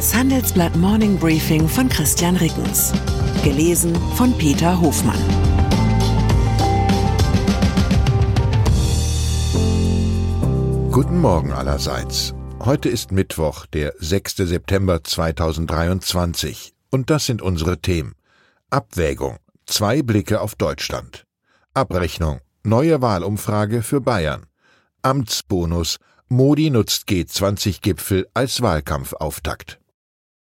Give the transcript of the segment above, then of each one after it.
Das Handelsblatt Morning Briefing von Christian Rickens. Gelesen von Peter Hofmann. Guten Morgen allerseits. Heute ist Mittwoch, der 6. September 2023. Und das sind unsere Themen. Abwägung. Zwei Blicke auf Deutschland. Abrechnung. Neue Wahlumfrage für Bayern. Amtsbonus. Modi nutzt G20-Gipfel als Wahlkampfauftakt.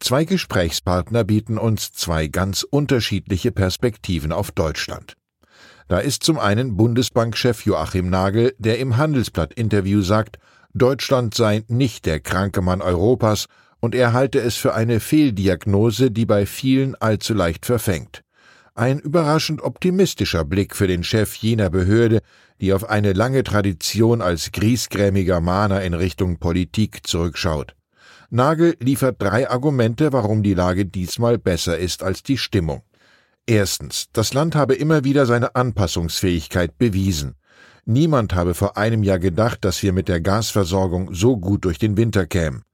Zwei Gesprächspartner bieten uns zwei ganz unterschiedliche Perspektiven auf Deutschland. Da ist zum einen Bundesbankchef Joachim Nagel, der im Handelsblatt-Interview sagt, Deutschland sei nicht der kranke Mann Europas und er halte es für eine Fehldiagnose, die bei vielen allzu leicht verfängt. Ein überraschend optimistischer Blick für den Chef jener Behörde, die auf eine lange Tradition als griesgrämiger Mahner in Richtung Politik zurückschaut. Nagel liefert drei Argumente, warum die Lage diesmal besser ist als die Stimmung. Erstens, das Land habe immer wieder seine Anpassungsfähigkeit bewiesen. Niemand habe vor einem Jahr gedacht, dass wir mit der Gasversorgung so gut durch den Winter kämen.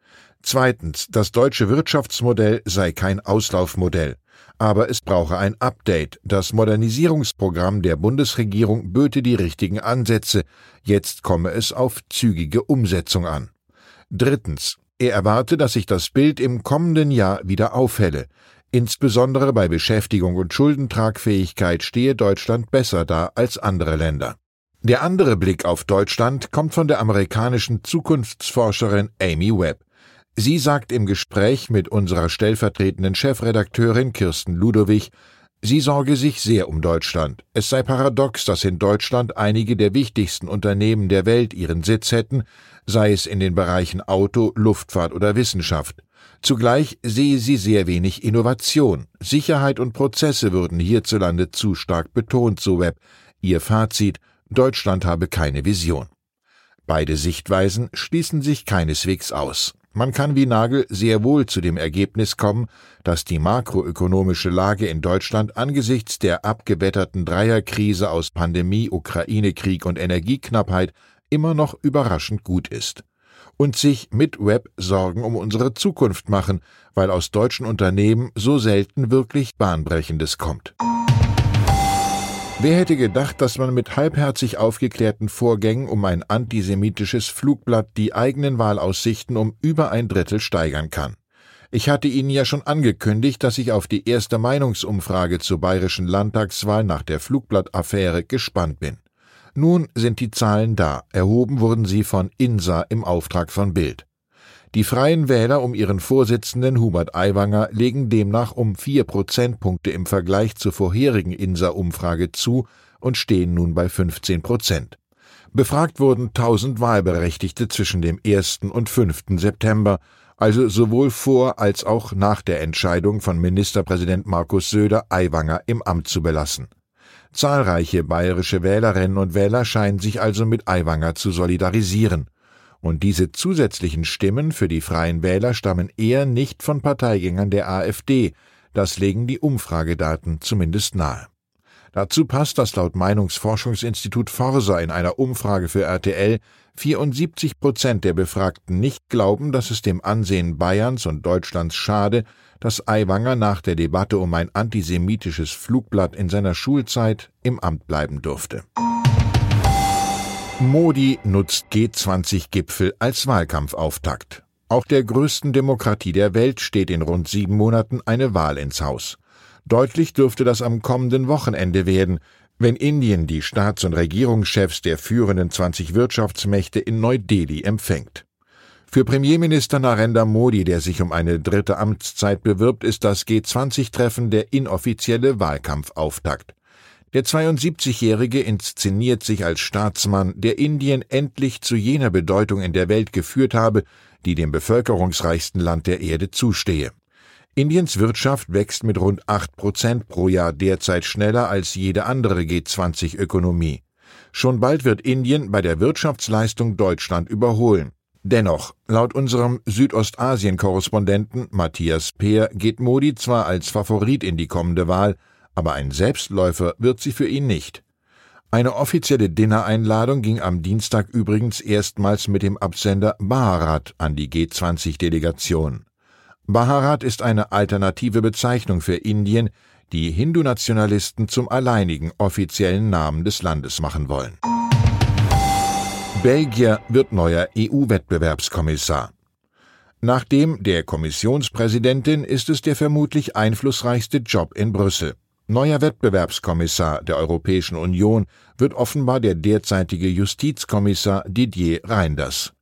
Zweitens, das deutsche Wirtschaftsmodell sei kein Auslaufmodell. Aber es brauche ein Update. Das Modernisierungsprogramm der Bundesregierung böte die richtigen Ansätze. Jetzt komme es auf zügige Umsetzung an. Drittens, er erwarte, dass sich das Bild im kommenden Jahr wieder aufhelle. Insbesondere bei Beschäftigung und Schuldentragfähigkeit stehe Deutschland besser da als andere Länder. Der andere Blick auf Deutschland kommt von der amerikanischen Zukunftsforscherin Amy Webb. Sie sagt im Gespräch mit unserer stellvertretenden Chefredakteurin Kirsten Ludowig, sie sorge sich sehr um Deutschland. Es sei paradox, dass in Deutschland einige der wichtigsten Unternehmen der Welt ihren Sitz hätten, sei es in den Bereichen Auto, Luftfahrt oder Wissenschaft. Zugleich sehe sie sehr wenig Innovation. Sicherheit und Prozesse würden hierzulande zu stark betont, so Webb. Ihr Fazit, Deutschland habe keine Vision. Beide Sichtweisen schließen sich keineswegs aus. Man kann wie Nagel sehr wohl zu dem Ergebnis kommen, dass die makroökonomische Lage in Deutschland angesichts der abgewetterten Dreierkrise aus Pandemie, Ukraine-Krieg und Energieknappheit immer noch überraschend gut ist. Und sich mit Web Sorgen um unsere Zukunft machen, weil aus deutschen Unternehmen so selten wirklich Bahnbrechendes kommt. Wer hätte gedacht, dass man mit halbherzig aufgeklärten Vorgängen um ein antisemitisches Flugblatt die eigenen Wahlaussichten um über ein Drittel steigern kann? Ich hatte Ihnen ja schon angekündigt, dass ich auf die erste Meinungsumfrage zur bayerischen Landtagswahl nach der Flugblattaffäre gespannt bin. Nun sind die Zahlen da, erhoben wurden sie von INSA im Auftrag von Bild. Die Freien Wähler um ihren Vorsitzenden Hubert Aiwanger legen demnach um vier Prozentpunkte im Vergleich zur vorherigen INSA-Umfrage zu und stehen nun bei 15 Prozent. Befragt wurden 1000 Wahlberechtigte zwischen dem 1. und 5. September, also sowohl vor als auch nach der Entscheidung von Ministerpräsident Markus Söder, Aiwanger im Amt zu belassen. Zahlreiche bayerische Wählerinnen und Wähler scheinen sich also mit Aiwanger zu solidarisieren. Und diese zusätzlichen Stimmen für die freien Wähler stammen eher nicht von Parteigängern der AfD, das legen die Umfragedaten zumindest nahe. Dazu passt, dass laut Meinungsforschungsinstitut Forsa in einer Umfrage für RTL 74 Prozent der Befragten nicht glauben, dass es dem Ansehen Bayerns und Deutschlands schade, dass Aiwanger nach der Debatte um ein antisemitisches Flugblatt in seiner Schulzeit im Amt bleiben durfte. Modi nutzt G20-Gipfel als Wahlkampfauftakt. Auch der größten Demokratie der Welt steht in rund sieben Monaten eine Wahl ins Haus. Deutlich dürfte das am kommenden Wochenende werden, wenn Indien die Staats- und Regierungschefs der führenden 20 Wirtschaftsmächte in Neu-Delhi empfängt. Für Premierminister Narendra Modi, der sich um eine dritte Amtszeit bewirbt, ist das G20-Treffen der inoffizielle Wahlkampfauftakt. Der 72-Jährige inszeniert sich als Staatsmann, der Indien endlich zu jener Bedeutung in der Welt geführt habe, die dem bevölkerungsreichsten Land der Erde zustehe. Indiens Wirtschaft wächst mit rund acht Prozent pro Jahr derzeit schneller als jede andere G20-Ökonomie. Schon bald wird Indien bei der Wirtschaftsleistung Deutschland überholen. Dennoch, laut unserem Südostasien-Korrespondenten Matthias Peer geht Modi zwar als Favorit in die kommende Wahl, aber ein Selbstläufer wird sie für ihn nicht. Eine offizielle Dinnereinladung ging am Dienstag übrigens erstmals mit dem Absender Bharat an die G20-Delegation. Bharat ist eine alternative Bezeichnung für Indien, die Hindu-Nationalisten zum alleinigen offiziellen Namen des Landes machen wollen. Belgier wird neuer EU-Wettbewerbskommissar. Nach dem der Kommissionspräsidentin ist es der vermutlich einflussreichste Job in Brüssel. Neuer Wettbewerbskommissar der Europäischen Union wird offenbar der derzeitige Justizkommissar Didier Reinders.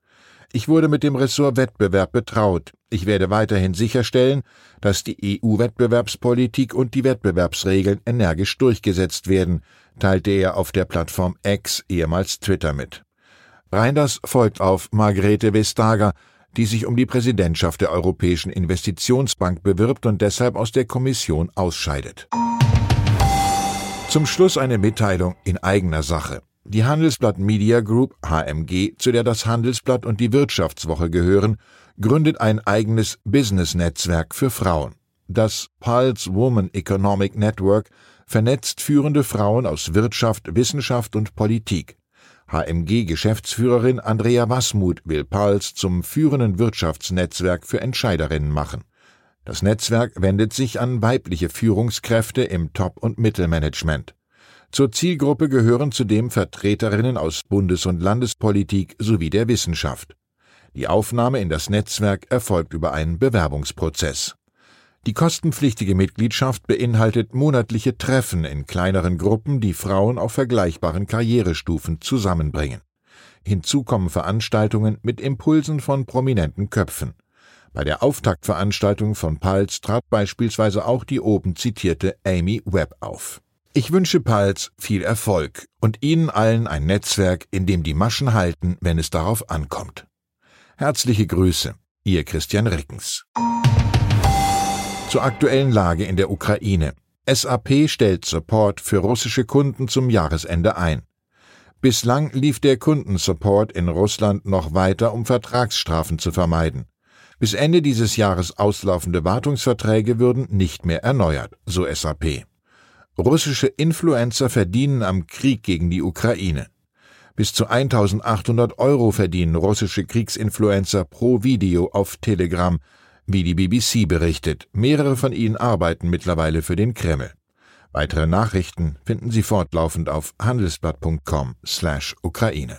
Ich wurde mit dem Ressort Wettbewerb betraut. Ich werde weiterhin sicherstellen, dass die EU-Wettbewerbspolitik und die Wettbewerbsregeln energisch durchgesetzt werden, teilte er auf der Plattform X, ehemals Twitter, mit. Reinders folgt auf Margrethe Vestager, die sich um die Präsidentschaft der Europäischen Investitionsbank bewirbt und deshalb aus der Kommission ausscheidet. Zum Schluss eine Mitteilung in eigener Sache. Die Handelsblatt Media Group HMG, zu der das Handelsblatt und die Wirtschaftswoche gehören, gründet ein eigenes Business-Netzwerk für Frauen. Das Pulse Woman Economic Network vernetzt führende Frauen aus Wirtschaft, Wissenschaft und Politik. HMG-Geschäftsführerin Andrea Wasmuth will Pulse zum führenden Wirtschaftsnetzwerk für Entscheiderinnen machen. Das Netzwerk wendet sich an weibliche Führungskräfte im Top- und Mittelmanagement. Zur Zielgruppe gehören zudem Vertreterinnen aus Bundes- und Landespolitik sowie der Wissenschaft. Die Aufnahme in das Netzwerk erfolgt über einen Bewerbungsprozess. Die kostenpflichtige Mitgliedschaft beinhaltet monatliche Treffen in kleineren Gruppen, die Frauen auf vergleichbaren Karrierestufen zusammenbringen. Hinzu kommen Veranstaltungen mit Impulsen von prominenten Köpfen. Bei der Auftaktveranstaltung von Pals trat beispielsweise auch die oben zitierte Amy Webb auf. Ich wünsche Pals viel Erfolg und Ihnen allen ein Netzwerk, in dem die Maschen halten, wenn es darauf ankommt. Herzliche Grüße, Ihr Christian Rickens. Zur aktuellen Lage in der Ukraine. SAP stellt Support für russische Kunden zum Jahresende ein. Bislang lief der Kundensupport in Russland noch weiter, um Vertragsstrafen zu vermeiden. Bis Ende dieses Jahres auslaufende Wartungsverträge würden nicht mehr erneuert, so SAP. Russische Influencer verdienen am Krieg gegen die Ukraine. Bis zu 1800 Euro verdienen russische Kriegsinfluencer pro Video auf Telegram, wie die BBC berichtet. Mehrere von ihnen arbeiten mittlerweile für den Kreml. Weitere Nachrichten finden Sie fortlaufend auf handelsblatt.com/Ukraine.